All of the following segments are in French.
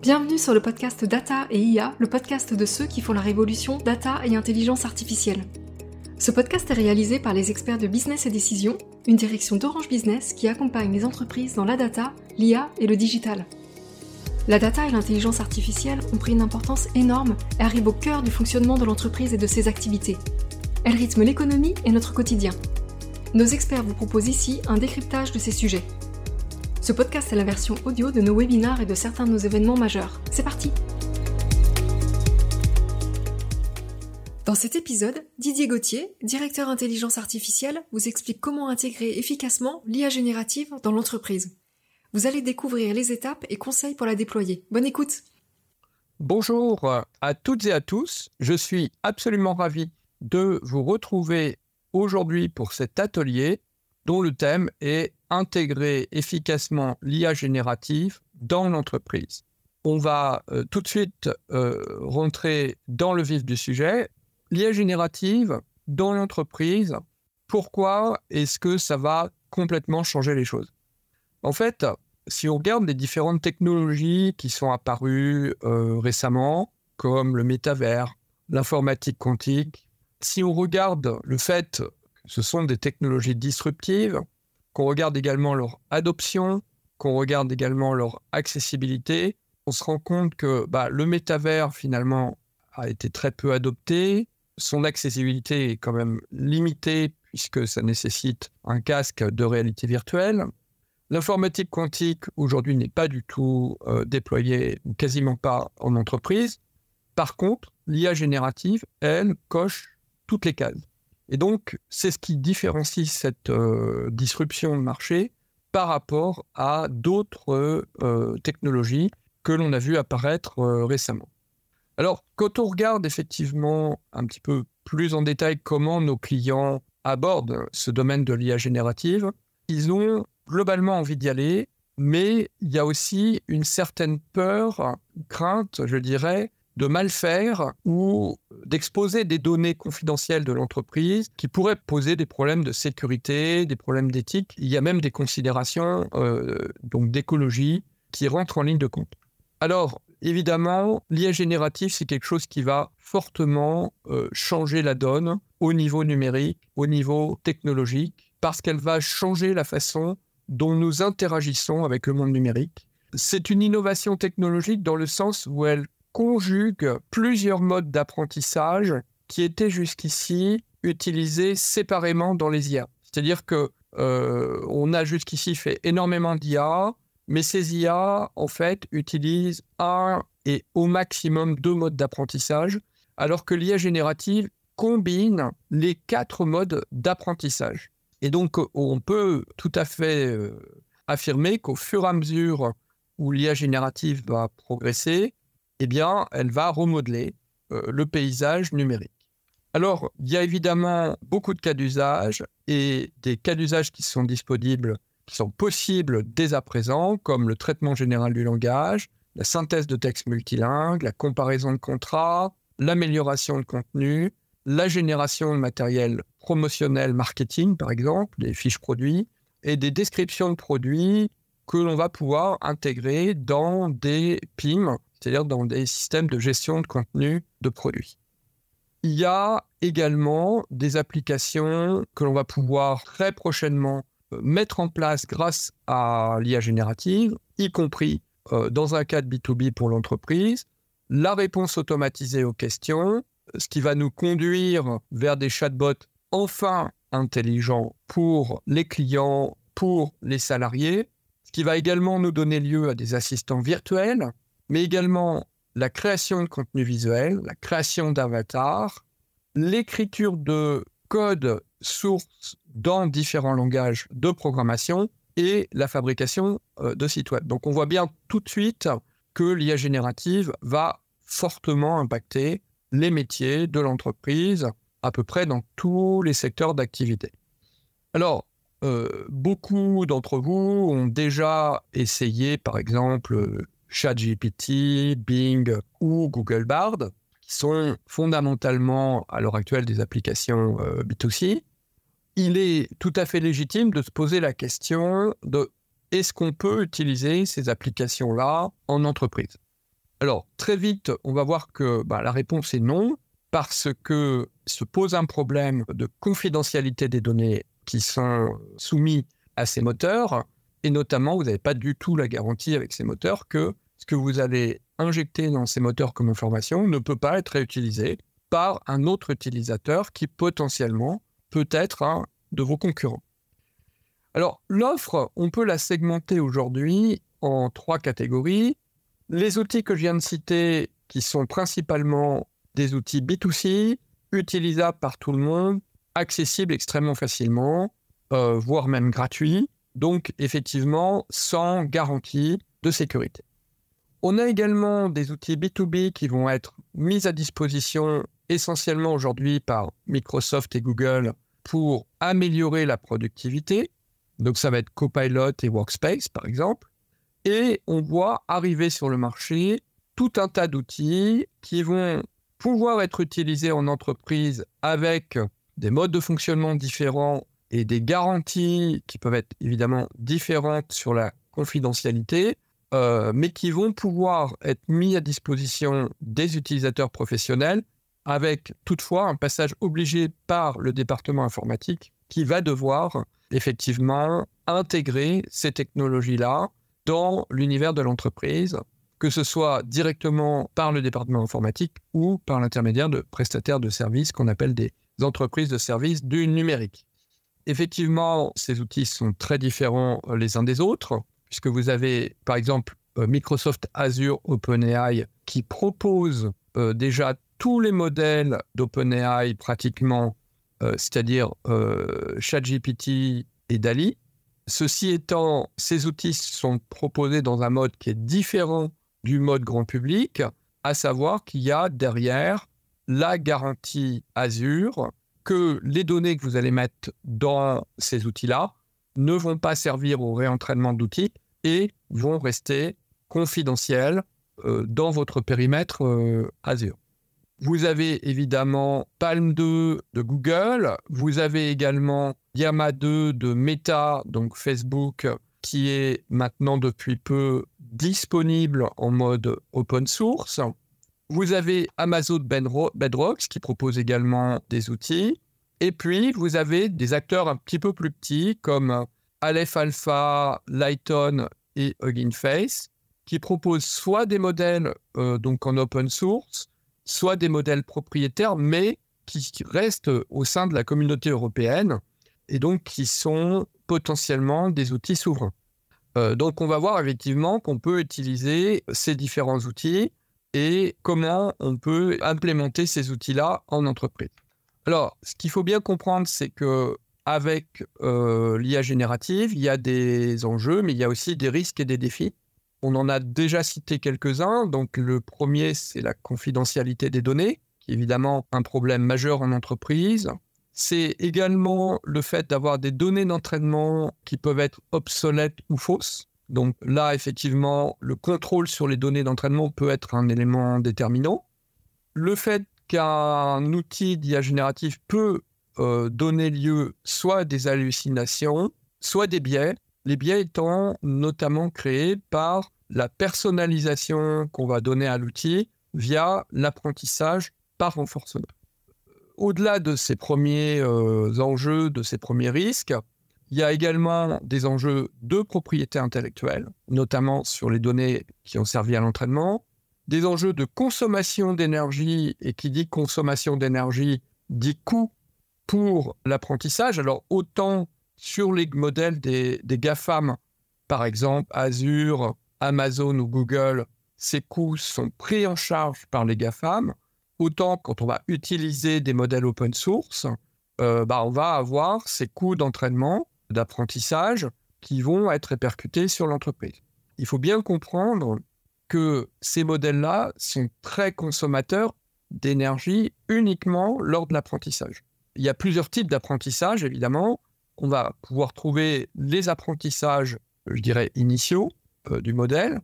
Bienvenue sur le podcast Data et IA, le podcast de ceux qui font la révolution data et intelligence artificielle. Ce podcast est réalisé par les experts de Business et Décision, une direction d'Orange Business qui accompagne les entreprises dans la data, l'IA et le digital. La data et l'intelligence artificielle ont pris une importance énorme et arrivent au cœur du fonctionnement de l'entreprise et de ses activités. Elles rythment l'économie et notre quotidien. Nos experts vous proposent ici un décryptage de ces sujets. Ce podcast est la version audio de nos webinars et de certains de nos événements majeurs. C'est parti Dans cet épisode, Didier Gauthier, directeur intelligence artificielle, vous explique comment intégrer efficacement l'IA générative dans l'entreprise. Vous allez découvrir les étapes et conseils pour la déployer. Bonne écoute Bonjour à toutes et à tous, je suis absolument ravi de vous retrouver aujourd'hui pour cet atelier dont le thème est intégrer efficacement l'IA générative dans l'entreprise. On va euh, tout de suite euh, rentrer dans le vif du sujet. L'IA générative dans l'entreprise, pourquoi est-ce que ça va complètement changer les choses? En fait, si on regarde les différentes technologies qui sont apparues euh, récemment, comme le métavers, l'informatique quantique, si on regarde le fait ce sont des technologies disruptives, qu'on regarde également leur adoption, qu'on regarde également leur accessibilité, on se rend compte que bah, le métavers finalement a été très peu adopté, son accessibilité est quand même limitée puisque ça nécessite un casque de réalité virtuelle. L'informatique quantique aujourd'hui n'est pas du tout euh, déployée, quasiment pas en entreprise. Par contre, l'IA générative, elle, coche toutes les cases. Et donc, c'est ce qui différencie cette euh, disruption de marché par rapport à d'autres euh, technologies que l'on a vu apparaître euh, récemment. Alors, quand on regarde effectivement un petit peu plus en détail comment nos clients abordent ce domaine de l'IA générative, ils ont globalement envie d'y aller, mais il y a aussi une certaine peur, crainte, je dirais, de mal faire ou d'exposer des données confidentielles de l'entreprise qui pourraient poser des problèmes de sécurité, des problèmes d'éthique. Il y a même des considérations euh, donc d'écologie qui rentrent en ligne de compte. Alors, évidemment, l'IA générative, c'est quelque chose qui va fortement euh, changer la donne au niveau numérique, au niveau technologique, parce qu'elle va changer la façon dont nous interagissons avec le monde numérique. C'est une innovation technologique dans le sens où elle conjugue plusieurs modes d'apprentissage qui étaient jusqu'ici utilisés séparément dans les IA. C'est-à-dire que euh, on a jusqu'ici fait énormément d'IA, mais ces IA, en fait, utilisent un et au maximum deux modes d'apprentissage, alors que l'IA générative combine les quatre modes d'apprentissage. Et donc, on peut tout à fait euh, affirmer qu'au fur et à mesure où l'IA générative va progresser, eh bien, elle va remodeler euh, le paysage numérique. Alors, il y a évidemment beaucoup de cas d'usage et des cas d'usage qui sont disponibles, qui sont possibles dès à présent, comme le traitement général du langage, la synthèse de texte multilingue, la comparaison de contrats, l'amélioration de contenu, la génération de matériel promotionnel marketing, par exemple, des fiches produits, et des descriptions de produits que l'on va pouvoir intégrer dans des PIM, c'est-à-dire dans des systèmes de gestion de contenu de produits. Il y a également des applications que l'on va pouvoir très prochainement euh, mettre en place grâce à l'IA générative, y compris euh, dans un cadre B2B pour l'entreprise, la réponse automatisée aux questions, ce qui va nous conduire vers des chatbots enfin intelligents pour les clients, pour les salariés, ce qui va également nous donner lieu à des assistants virtuels mais également la création de contenu visuel, la création d'avatars, l'écriture de code source dans différents langages de programmation et la fabrication euh, de sites web. Donc on voit bien tout de suite que l'IA générative va fortement impacter les métiers de l'entreprise à peu près dans tous les secteurs d'activité. Alors, euh, beaucoup d'entre vous ont déjà essayé, par exemple, ChatGPT, Bing ou Google Bard, qui sont fondamentalement à l'heure actuelle des applications euh, B2C, il est tout à fait légitime de se poser la question de est-ce qu'on peut utiliser ces applications-là en entreprise? Alors, très vite, on va voir que bah, la réponse est non, parce que se pose un problème de confidentialité des données qui sont soumis à ces moteurs, et notamment, vous n'avez pas du tout la garantie avec ces moteurs que ce que vous allez injecter dans ces moteurs comme information ne peut pas être réutilisé par un autre utilisateur qui potentiellement peut être un de vos concurrents. Alors, l'offre, on peut la segmenter aujourd'hui en trois catégories. Les outils que je viens de citer, qui sont principalement des outils B2C, utilisables par tout le monde, accessibles extrêmement facilement, euh, voire même gratuits, donc effectivement sans garantie de sécurité. On a également des outils B2B qui vont être mis à disposition essentiellement aujourd'hui par Microsoft et Google pour améliorer la productivité. Donc ça va être Copilot et Workspace par exemple. Et on voit arriver sur le marché tout un tas d'outils qui vont pouvoir être utilisés en entreprise avec des modes de fonctionnement différents et des garanties qui peuvent être évidemment différentes sur la confidentialité, euh, mais qui vont pouvoir être mis à disposition des utilisateurs professionnels avec toutefois un passage obligé par le département informatique qui va devoir effectivement intégrer ces technologies-là dans l'univers de l'entreprise, que ce soit directement par le département informatique ou par l'intermédiaire de prestataires de services qu'on appelle des entreprises de services du numérique. Effectivement, ces outils sont très différents euh, les uns des autres, puisque vous avez par exemple euh, Microsoft Azure OpenAI qui propose euh, déjà tous les modèles d'OpenAI pratiquement, c'est-à-dire ChatGPT et DALI. Ceci étant, ces outils sont proposés dans un mode qui est différent du mode grand public, à savoir qu'il y a derrière la garantie Azure que les données que vous allez mettre dans ces outils-là ne vont pas servir au réentraînement d'outils et vont rester confidentiels euh, dans votre périmètre Azure. Vous avez évidemment Palm 2 de Google. Vous avez également Yama 2 de Meta, donc Facebook, qui est maintenant depuis peu disponible en mode open source. Vous avez Amazon Bedrocks qui propose également des outils. Et puis, vous avez des acteurs un petit peu plus petits comme Aleph Alpha, Lighton et Hugging Face qui proposent soit des modèles euh, donc en open source, soit des modèles propriétaires, mais qui restent au sein de la communauté européenne et donc qui sont potentiellement des outils souverains. Euh, donc on va voir effectivement qu'on peut utiliser ces différents outils et comment on peut implémenter ces outils-là en entreprise. Alors, ce qu'il faut bien comprendre, c'est que avec euh, l'IA générative, il y a des enjeux, mais il y a aussi des risques et des défis. On en a déjà cité quelques-uns. Donc le premier, c'est la confidentialité des données, qui est évidemment un problème majeur en entreprise. C'est également le fait d'avoir des données d'entraînement qui peuvent être obsolètes ou fausses. Donc là, effectivement, le contrôle sur les données d'entraînement peut être un élément déterminant. Le fait qu'un outil d'IA génératif peut euh, donner lieu soit à des hallucinations, soit des biais, les biais étant notamment créés par la personnalisation qu'on va donner à l'outil via l'apprentissage par renforcement. Au-delà de ces premiers euh, enjeux, de ces premiers risques, il y a également des enjeux de propriété intellectuelle, notamment sur les données qui ont servi à l'entraînement, des enjeux de consommation d'énergie, et qui dit consommation d'énergie dit coût pour l'apprentissage. Alors autant sur les modèles des, GAFAM, par exemple Azure, Amazon ou Google, ces coûts sont pris en charge par les GAFAM. Autant quand on va utiliser des modèles open source, euh, bah, on va avoir ces coûts d'entraînement, d'apprentissage qui vont être répercutés sur l'entreprise. Il faut bien comprendre que ces modèles-là sont très consommateurs d'énergie uniquement lors de l'apprentissage. Il y a plusieurs types d'apprentissage, évidemment on va pouvoir trouver les apprentissages, je dirais, initiaux euh, du modèle,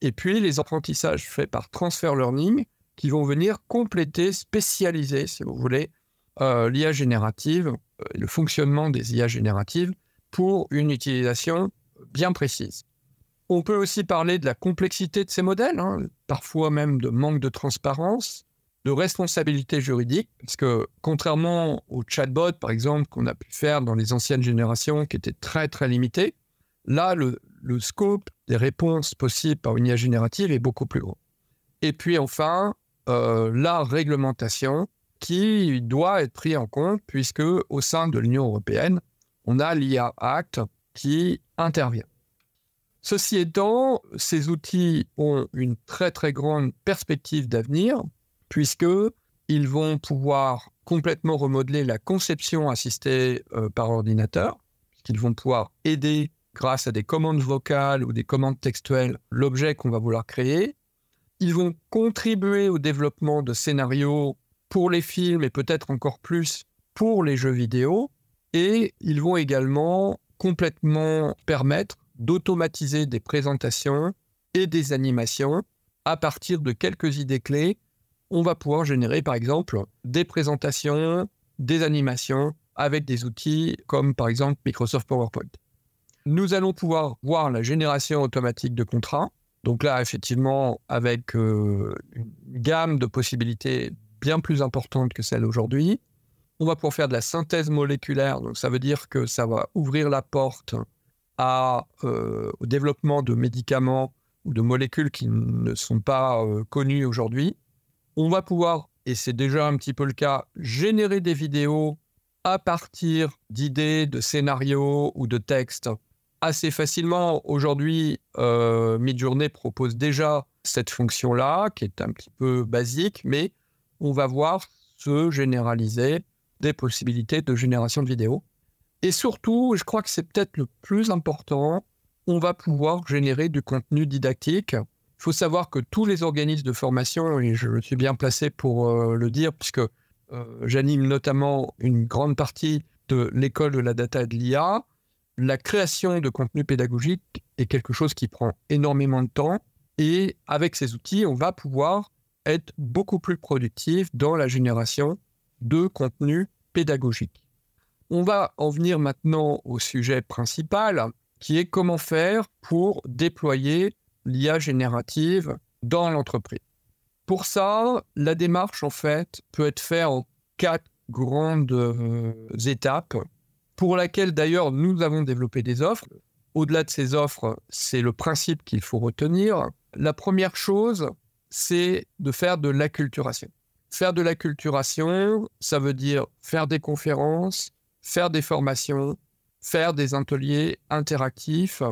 et puis les apprentissages faits par transfer learning qui vont venir compléter, spécialiser, si vous voulez, euh, l'IA générative, euh, le fonctionnement des IA génératives pour une utilisation bien précises. On peut aussi parler de la complexité de ces modèles, hein, parfois même de manque de transparence, de responsabilité juridique, parce que contrairement au chatbot, par exemple, qu'on a pu faire dans les anciennes générations, qui étaient très très limitées, là, le, scope des réponses possibles par une IA générative est beaucoup plus grand. Et puis enfin, euh, la réglementation qui doit être prise en compte, puisque au sein de l'Union européenne, on a l'IA Act qui intervient. Ceci étant, ces outils ont une très très grande perspective d'avenir, puisqu'ils vont pouvoir complètement remodeler la conception assistée euh, par ordinateur, puisqu'ils vont pouvoir aider grâce à des commandes vocales ou des commandes textuelles l'objet qu'on va vouloir créer. Ils vont contribuer au développement de scénarios pour les films et peut-être encore plus pour les jeux vidéo. Et ils vont également complètement permettre d'automatiser des présentations et des animations à partir de quelques idées clés. On va pouvoir générer par exemple des présentations, des animations avec des outils comme par exemple Microsoft PowerPoint. Nous allons pouvoir voir la génération automatique de contrats. Donc là, effectivement, avec euh, une gamme de possibilités bien plus importante que celle aujourd'hui. On va pouvoir faire de la synthèse moléculaire, donc ça veut dire que ça va ouvrir la porte euh, au développement de médicaments ou de molécules qui ne sont pas euh, connues aujourd'hui. On va pouvoir, et c'est déjà un petit peu le cas, générer des vidéos à partir d'idées, de scénarios ou de textes assez facilement. Aujourd'hui, euh, Midjourney propose déjà cette fonction-là, qui est un petit peu basique, mais on va voir se généraliser des possibilités de génération de vidéos. Et surtout, je crois que c'est peut-être le plus important, on va pouvoir générer du contenu didactique. Il faut savoir que tous les organismes de formation, et je suis bien placé pour euh, le dire, puisque euh, j'anime notamment une grande partie de l'école de la data et de l'IA, la création de contenu pédagogique est quelque chose qui prend énormément de temps. Et avec ces outils, on va pouvoir être beaucoup plus productif dans la génération de contenu pédagogique. On va en venir maintenant au sujet principal, qui est comment faire pour déployer l'IA générative dans l'entreprise. Pour ça, la démarche, en fait, peut être faite en quatre grandes euh, étapes, pour laquelle d'ailleurs nous avons développé des offres. Au-delà de ces offres, c'est le principe qu'il faut retenir. La première chose, c'est de faire de l'acculturation. Faire de l'acculturation, ça veut dire faire des conférences, faire des formations, faire des ateliers interactifs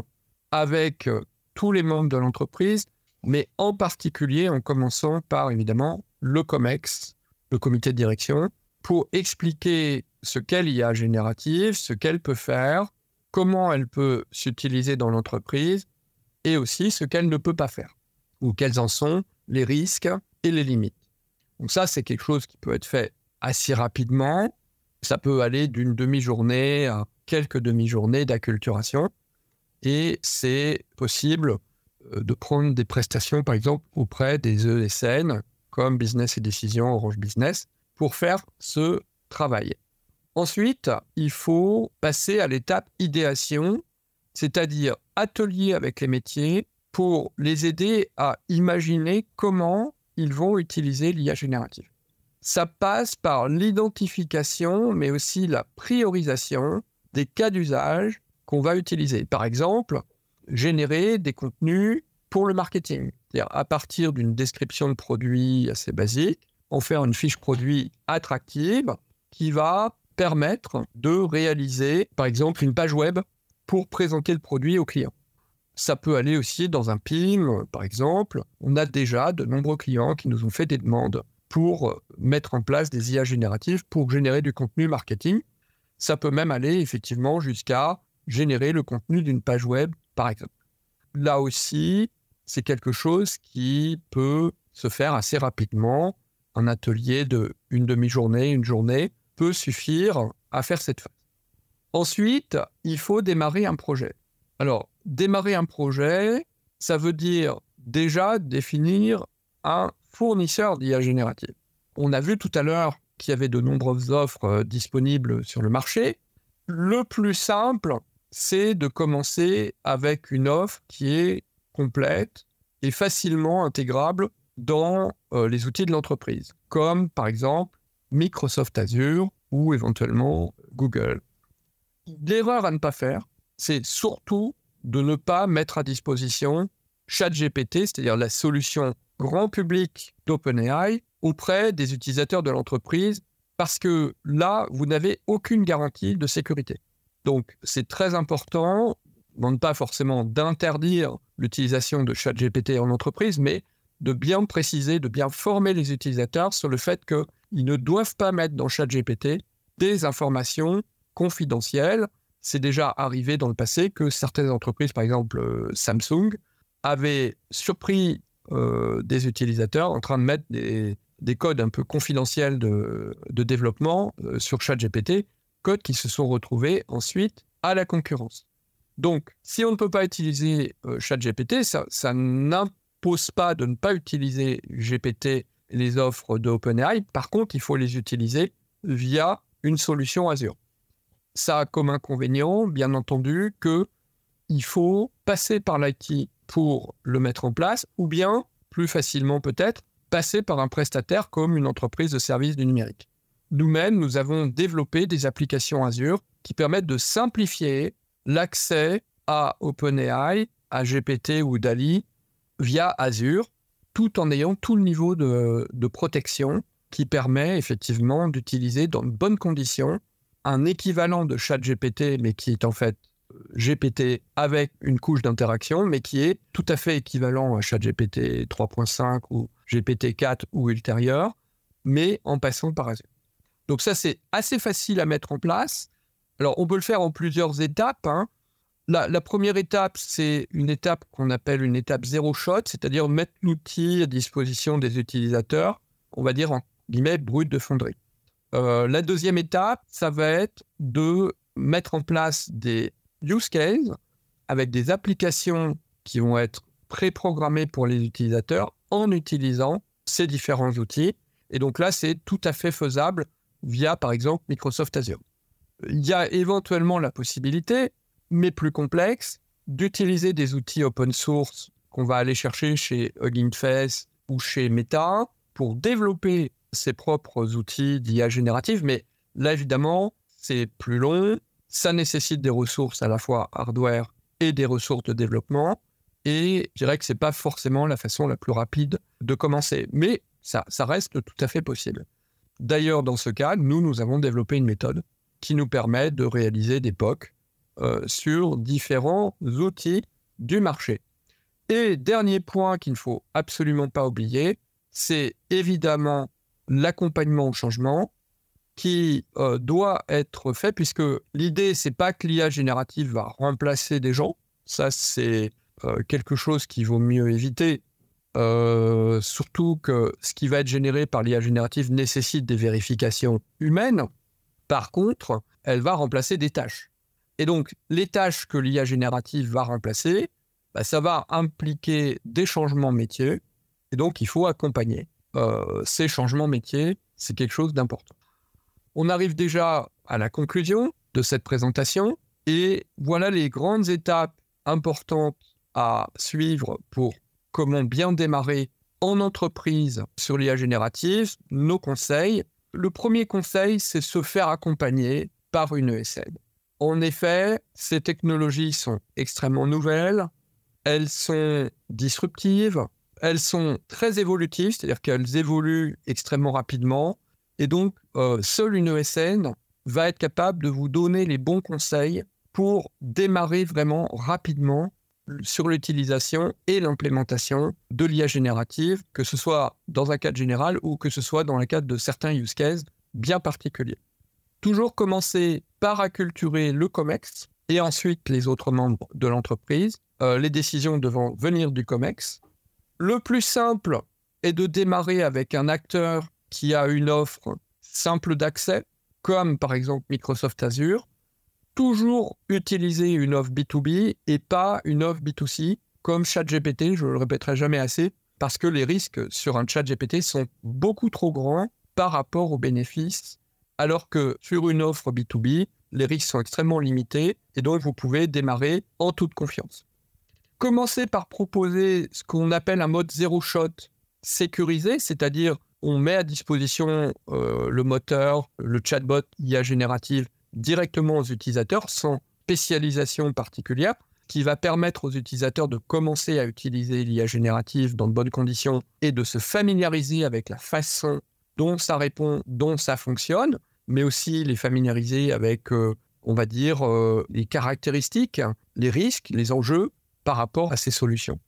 avec euh, tous les membres de l'entreprise, mais en particulier en commençant par évidemment le COMEX, le comité de direction, pour expliquer ce qu'elle y a générative, ce qu'elle peut faire, comment elle peut s'utiliser dans l'entreprise et aussi ce qu'elle ne peut pas faire, ou quels en sont les risques et les limites. Donc ça, c'est quelque chose qui peut être fait assez rapidement. Ça peut aller d'une demi-journée à quelques demi-journées d'acculturation. Et c'est possible euh, de prendre des prestations, par exemple, auprès des ESN, comme Business et Décision, Orange Business, pour faire ce travail. Ensuite, il faut passer à l'étape idéation, c'est-à-dire atelier avec les métiers pour les aider à imaginer comment ils vont utiliser l'IA générative. Ça passe par l'identification, mais aussi la priorisation des cas d'usage qu'on va utiliser. Par exemple, générer des contenus pour le marketing, c'est-à-dire à partir d'une description de produit assez basique, en faire une fiche produit attractive qui va permettre de réaliser, par exemple, une page web pour présenter le produit au client. Ça peut aller aussi dans un PIM, par exemple. On a déjà de nombreux clients qui nous ont fait des demandes pour mettre en place des IA génératives pour générer du contenu marketing. Ça peut même aller effectivement jusqu'à générer le contenu d'une page web, par exemple. Là aussi, c'est quelque chose qui peut se faire assez rapidement. Un atelier de une demi-journée, une journée peut suffire à faire cette phase. Ensuite, il faut démarrer un projet. Alors, démarrer un projet, ça veut dire déjà définir un fournisseur d'IA générative. On a vu tout à l'heure qu'il y avait de nombreuses offres euh, disponibles sur le marché. Le plus simple, c'est de commencer avec une offre qui est complète et facilement intégrable dans euh, les outils de l'entreprise, comme par exemple Microsoft Azure ou éventuellement Google. L'erreur à ne pas faire, c'est surtout de ne pas mettre à disposition ChatGPT, c'est-à-dire la solution grand public d'OpenAI, auprès des utilisateurs de l'entreprise, parce que là, vous n'avez aucune garantie de sécurité. Donc, c'est très important, non pas forcément d'interdire l'utilisation de ChatGPT en entreprise, mais de bien préciser, de bien former les utilisateurs sur le fait qu'ils ne doivent pas mettre dans ChatGPT des informations confidentielles. C'est déjà arrivé dans le passé que certaines entreprises, par exemple euh, Samsung, avaient surpris euh, des utilisateurs en train de mettre des, codes un peu confidentiels de, développement euh, sur ChatGPT, codes qui se sont retrouvés ensuite à la concurrence. Donc, si on ne peut pas utiliser ChatGPT, ça, ça n'impose pas de ne pas utiliser GPT les offres d'OpenAI. Par contre, il faut les utiliser via une solution Azure. Ça a comme inconvénient, bien entendu, que il faut passer par l'IT pour le mettre en place, ou bien, plus facilement peut-être, passer par un prestataire comme une entreprise de services du numérique. Nous-mêmes, nous avons développé des applications Azure qui permettent de simplifier l'accès à OpenAI, à GPT ou DALI via Azure, tout en ayant tout le niveau de, de protection qui permet effectivement d'utiliser dans de bonnes conditions un équivalent de chat GPT, mais qui est en fait GPT avec une couche d'interaction, mais qui est tout à fait équivalent à chat GPT 3.5 ou GPT 4 ou ultérieur, mais en passant par Azure. Donc ça, c'est assez facile à mettre en place. Alors, on peut le faire en plusieurs étapes. Hein. La, la, première étape, c'est une étape qu'on appelle une étape zéro shot, c'est-à-dire mettre l'outil à disposition des utilisateurs, on va dire en guillemets, brut de fonderie. Euh, la deuxième étape, ça va être de mettre en place des use cases avec des applications qui vont être préprogrammées pour les utilisateurs en utilisant ces différents outils. Et donc là, c'est tout à fait faisable via, par exemple, Microsoft Azure. Il y a éventuellement la possibilité, mais plus complexe, d'utiliser des outils open source qu'on va aller chercher chez Hugging ou chez Meta pour développer ses propres outils d'IA générative, mais là, évidemment, c'est plus long, ça nécessite des ressources à la fois hardware et des ressources de développement, et je dirais que ce n'est pas forcément la façon la plus rapide de commencer, mais ça, ça reste tout à fait possible. D'ailleurs, dans ce cas, nous, nous avons développé une méthode qui nous permet de réaliser des POC euh, sur différents outils du marché. Et dernier point qu'il ne faut absolument pas oublier, c'est évidemment l'accompagnement au changement qui euh, doit être fait, puisque l'idée, c'est pas que l'IA générative va remplacer des gens. Ça, c'est euh, quelque chose qu'il vaut mieux éviter. Euh, surtout que ce qui va être généré par l'IA générative nécessite des vérifications humaines. Par contre, elle va remplacer des tâches. Et donc, les tâches que l'IA générative va remplacer, bah, ça va impliquer des changements métiers. Et donc, il faut accompagner. Euh, ces changements métiers, c'est quelque chose d'important. On arrive déjà à la conclusion de cette présentation et voilà les grandes étapes importantes à suivre pour comment bien démarrer en entreprise sur l'IA générative, nos conseils. Le premier conseil, c'est se faire accompagner par une ESN. En effet, ces technologies sont extrêmement nouvelles, elles sont disruptives, elles sont très évolutives, c'est-à-dire qu'elles évoluent extrêmement rapidement. Et donc, euh, seule une ESN va être capable de vous donner les bons conseils pour démarrer vraiment rapidement sur l'utilisation et l'implémentation de l'IA générative, que ce soit dans un cadre général ou que ce soit dans le cadre de certains use cases bien particuliers. Toujours commencer par acculturer le COMEX et ensuite les autres membres de l'entreprise, euh, les décisions devant venir du COMEX, le plus simple est de démarrer avec un acteur qui a une offre simple d'accès, comme par exemple Microsoft Azure. Toujours utiliser une offre B2B et pas une offre B2C, comme ChatGPT, je le répéterai jamais assez, parce que les risques sur un ChatGPT sont beaucoup trop grands par rapport aux bénéfices, alors que sur une offre B2B, les risques sont extrêmement limités et donc vous pouvez démarrer en toute confiance. Commencez par proposer ce qu'on appelle un mode zéro shot sécurisé, c'est-à-dire on met à disposition euh, le moteur, le chatbot IA générative directement aux utilisateurs sans spécialisation particulière qui va permettre aux utilisateurs de commencer à utiliser l'IA générative dans de bonnes conditions et de se familiariser avec la façon dont ça répond, dont ça fonctionne, mais aussi les familiariser avec, euh, on va dire, euh, les caractéristiques, les risques, les enjeux par rapport à ces solutions.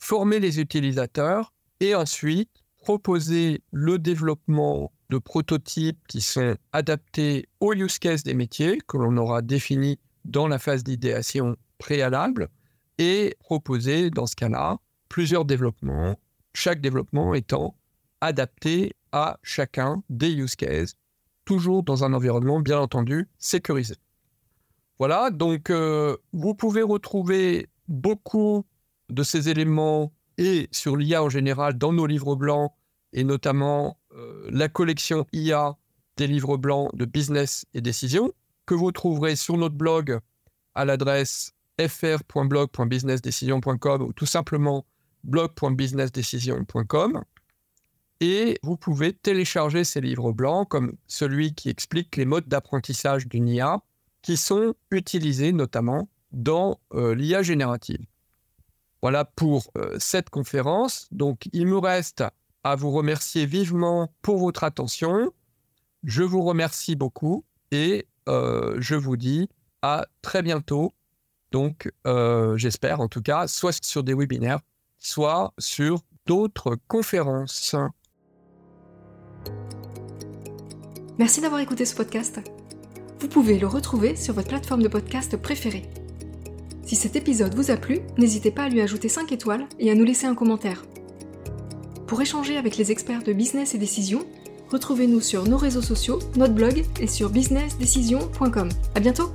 Former les utilisateurs et ensuite proposer le développement de prototypes qui sont adaptés aux use cases des métiers que l'on aura définis dans la phase d'idéation préalable et proposer dans ce cas-là plusieurs développements, chaque développement étant adapté à chacun des use cases, toujours dans un environnement bien entendu sécurisé. Voilà, donc euh, vous pouvez retrouver beaucoup de ces éléments et sur l'IA en général dans nos livres blancs et notamment euh, la collection IA des livres blancs de business et décision que vous trouverez sur notre blog à l'adresse fr.blog.businessdecision.com ou tout simplement blog.businessdecision.com. Et vous pouvez télécharger ces livres blancs comme celui qui explique les modes d'apprentissage d'une IA qui sont utilisés notamment dans euh, l'IA générative. Voilà pour euh, cette conférence. Donc il me reste à vous remercier vivement pour votre attention. Je vous remercie beaucoup et euh, je vous dis à très bientôt donc, j'espère en tout cas, soit sur des webinaires, soit sur d'autres conférences. Merci d'avoir écouté ce podcast. Vous pouvez le retrouver sur votre plateforme de podcast préférée. Si cet épisode vous a plu, n'hésitez pas à lui ajouter 5 étoiles et à nous laisser un commentaire. Pour échanger avec les experts de business et décision, retrouvez-nous sur nos réseaux sociaux, notre blog et sur businessdecision.com. À bientôt!